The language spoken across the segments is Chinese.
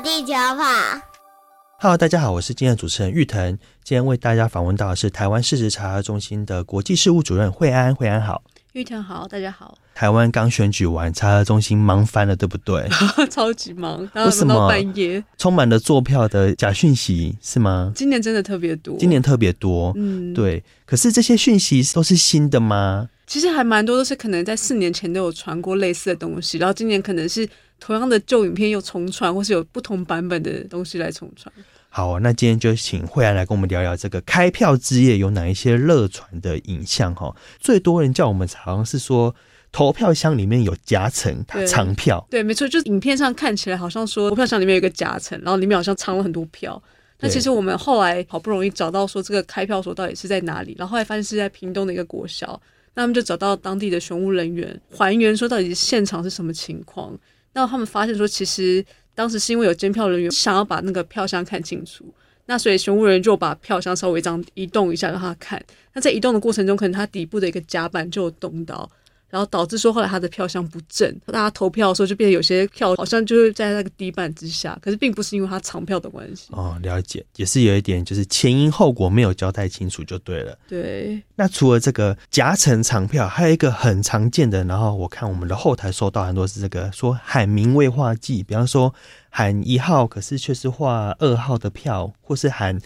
地球吧，Hello，大家好，我是今天的主持人玉腾。今天为大家访问到的是台湾事实查核中心的国际事务主任惠安。惠安好，玉腾好，大家好。台湾刚选举完，查核中心忙翻了，对不对？超级忙，为什么？半夜充满了坐票的假讯息是吗？今年真的特别多，今年特别多，嗯，对。可是这些讯息都是新的吗？其实还蛮多，都是可能在四年前都有传过类似的东西，然后今年可能是。同样的旧影片又重传，或是有不同版本的东西来重传。好，那今天就请惠安来跟我们聊聊这个开票之夜有哪一些热传的影像哈。最多人叫我们好像是说投票箱里面有夹层藏票，对，没错，就是影片上看起来好像说投票箱里面有一个夹层，然后里面好像藏了很多票。那其实我们后来好不容易找到说这个开票所到底是在哪里，然后后来发现是在屏东的一个国小，那他们就找到当地的选务人员还原说到底现场是什么情况。那他们发现说，其实当时是因为有监票人员想要把那个票箱看清楚，那所以选务人员就把票箱稍微这样移动一下让他看。那在移动的过程中，可能他底部的一个夹板就动到。然后导致说后来他的票箱不正，大家投票的时候就变得有些票好像就是在那个底板之下，可是并不是因为他藏票的关系。哦，了解，也是有一点就是前因后果没有交代清楚就对了。对。那除了这个夹层藏票，还有一个很常见的，然后我看我们的后台收到很多是这个说喊名未画记，比方说喊一号，可是却是画二号的票，或是喊。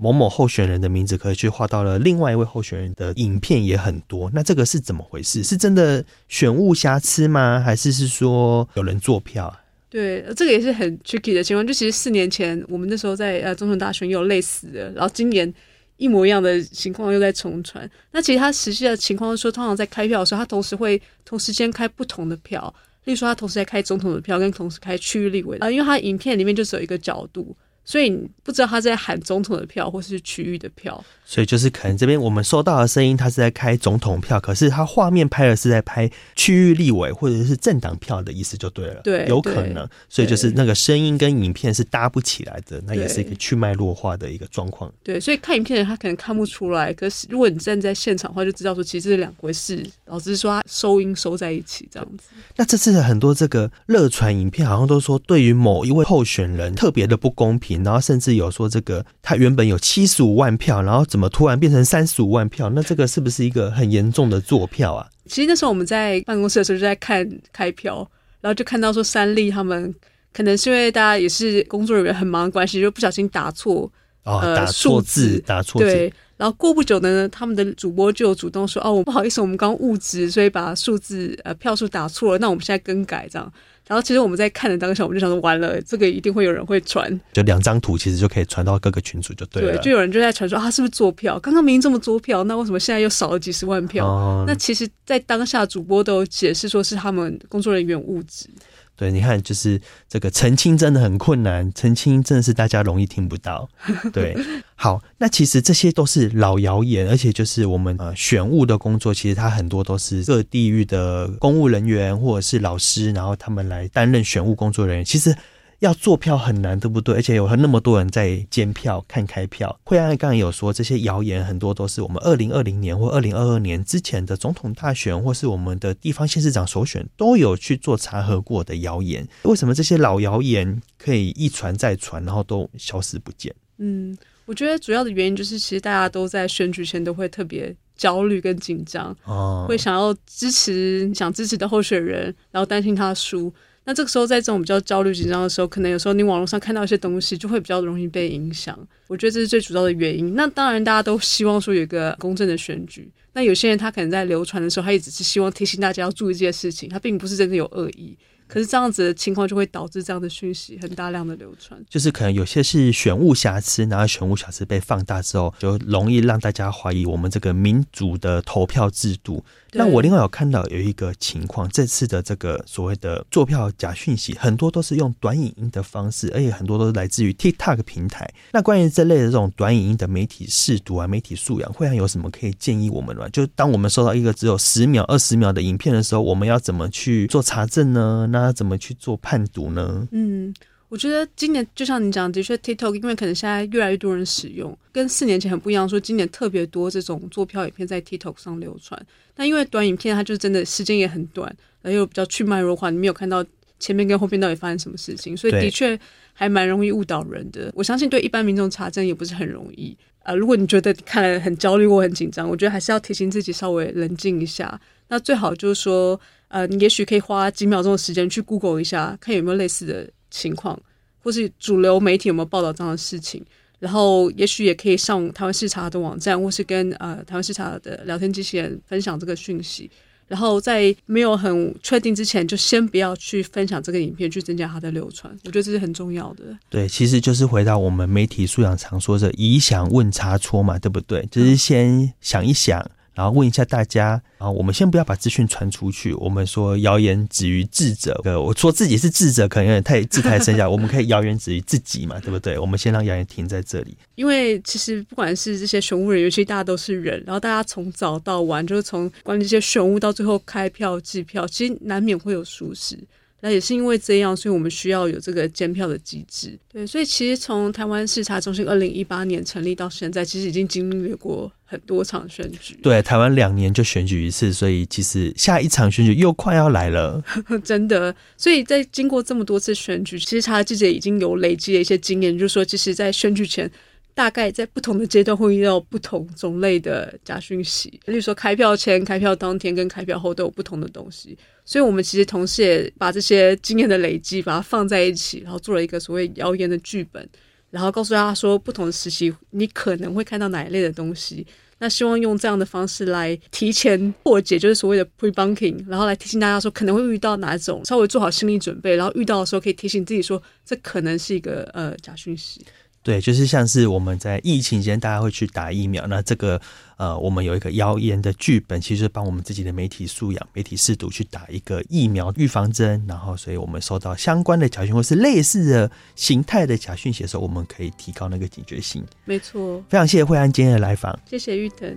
某某候选人的名字可以去画到了另外一位候选人的影片也很多，那这个是怎么回事？是真的选务瑕疵吗？还是是说有人作票？对，这个也是很 tricky 的情况。就其实四年前我们那时候在呃总统大选也有类似的，然后今年一模一样的情况又在重传。那其实他实际的情况是说，通常在开票的时候，他同时会同时间开不同的票，例如说他同时在开总统的票，跟同时开区域立委啊，因为他影片里面就只有一个角度。所以你不知道他在喊总统的票，或是区域的票。所以就是可能这边我们收到的声音，他是在开总统票，可是他画面拍的是在拍区域立委或者是政党票的意思就对了。对，有可能。所以就是那个声音跟影片是搭不起来的，那也是一个去脉络化的一个状况。对，所以看影片的人他可能看不出来，可是如果你站在现场的话，就知道说其实是两回事，老只是说他收音收在一起这样子。那这次的很多这个热传影片，好像都说对于某一位候选人特别的不公平。然后甚至有说这个他原本有七十五万票，然后怎么突然变成三十五万票？那这个是不是一个很严重的作票啊？其实那时候我们在办公室的时候就在看开票，然后就看到说三立他们可能是因为大家也是工作人员很忙的关系，就不小心打错哦，打错字，打错字。对，然后过不久呢，他们的主播就主动说：“哦，我不好意思，我们刚误植，所以把数字呃票数打错了，那我们现在更改这样。”然后其实我们在看的当下，我们就想说，完了，这个一定会有人会传，就两张图其实就可以传到各个群组就对了。对，就有人就在传说啊，是不是作票？刚刚明明这么多票，那为什么现在又少了几十万票？哦、那其实，在当下主播都解释说是他们工作人员误植。对，你看，就是这个澄清真的很困难，澄清真的是大家容易听不到。对，好，那其实这些都是老谣言，而且就是我们呃选务的工作，其实它很多都是各地域的公务人员或者是老师，然后他们来担任选务工作人员，其实。要做票很难，对不对？而且有那么多人在监票、看开票。惠安刚刚有说，这些谣言很多都是我们二零二零年或二零二二年之前的总统大选，或是我们的地方县市长首选都有去做查核过的谣言。为什么这些老谣言可以一传再传，然后都消失不见？嗯，我觉得主要的原因就是，其实大家都在选举前都会特别焦虑跟紧张，哦，会想要支持想支持的候选人，然后担心他输。那这个时候，在这种比较焦虑紧张的时候，可能有时候你网络上看到一些东西，就会比较容易被影响。我觉得这是最主要的原因。那当然，大家都希望说有一个公正的选举。那有些人他可能在流传的时候，他也只是希望提醒大家要注意这件事情，他并不是真的有恶意。可是这样子的情况就会导致这样的讯息很大量的流传，就是可能有些是选物瑕疵，然后选物瑕疵被放大之后，就容易让大家怀疑我们这个民主的投票制度。那我另外有看到有一个情况，这次的这个所谓的作票假讯息，很多都是用短影音的方式，而且很多都是来自于 TikTok 平台。那关于这类的这种短影音的媒体试读啊、媒体素养，会还有什么可以建议我们吗？就当我们收到一个只有十秒、二十秒的影片的时候，我们要怎么去做查证呢？那要怎么去做判读呢？嗯。我觉得今年就像你讲的，的确 TikTok 因为可能现在越来越多人使用，跟四年前很不一样。说今年特别多这种做票影片在 TikTok 上流传，但因为短影片它就真的时间也很短，然后又比较去脉弱化，你没有看到前面跟后面到底发生什么事情，所以的确还蛮容易误导人的。我相信对一般民众查证也不是很容易。呃，如果你觉得看了很焦虑或很紧张，我觉得还是要提醒自己稍微冷静一下。那最好就是说，呃，你也许可以花几秒钟的时间去 Google 一下，看有没有类似的。情况，或是主流媒体有没有报道这样的事情？然后，也许也可以上台湾视察的网站，或是跟呃台湾视察的聊天机器人分享这个讯息。然后，在没有很确定之前，就先不要去分享这个影片，去增加它的流传。我觉得这是很重要的。对，其实就是回到我们媒体素养常说的“以想问差错”嘛，对不对？就是先想一想。嗯然后问一下大家，然后我们先不要把资讯传出去。我们说谣言止于智者，呃，我说自己是智者，可能有点太自抬身价。我们可以谣言止于自己嘛，对不对？我们先让谣言停在这里。因为其实不管是这些选务人员，其实大家都是人，然后大家从早到晚，就是从管理这些选务到最后开票计票，其实难免会有疏失。那也是因为这样，所以我们需要有这个监票的机制。对，所以其实从台湾视察中心二零一八年成立到现在，其实已经经历过很多场选举。对，台湾两年就选举一次，所以其实下一场选举又快要来了。真的，所以在经过这么多次选举，其实查记者已经有累积了一些经验，就是说，其实，在选举前。大概在不同的阶段会遇到不同种类的假讯息，例如说开票前、开票当天跟开票后都有不同的东西，所以我们其实同时也把这些经验的累积，把它放在一起，然后做了一个所谓谣言的剧本，然后告诉大家说不同的时期你可能会看到哪一类的东西，那希望用这样的方式来提前破解，就是所谓的 pre-bunking，然后来提醒大家说可能会遇到哪种，稍微做好心理准备，然后遇到的时候可以提醒自己说这可能是一个呃假讯息。对，就是像是我们在疫情间，大家会去打疫苗。那这个呃，我们有一个谣言的剧本，其实帮我们自己的媒体素养、媒体试读去打一个疫苗预防针。然后，所以我们收到相关的假讯或是类似的形态的假讯息的时候，我们可以提高那个警觉性。没错，非常谢谢惠安今天的来访，谢谢玉腾。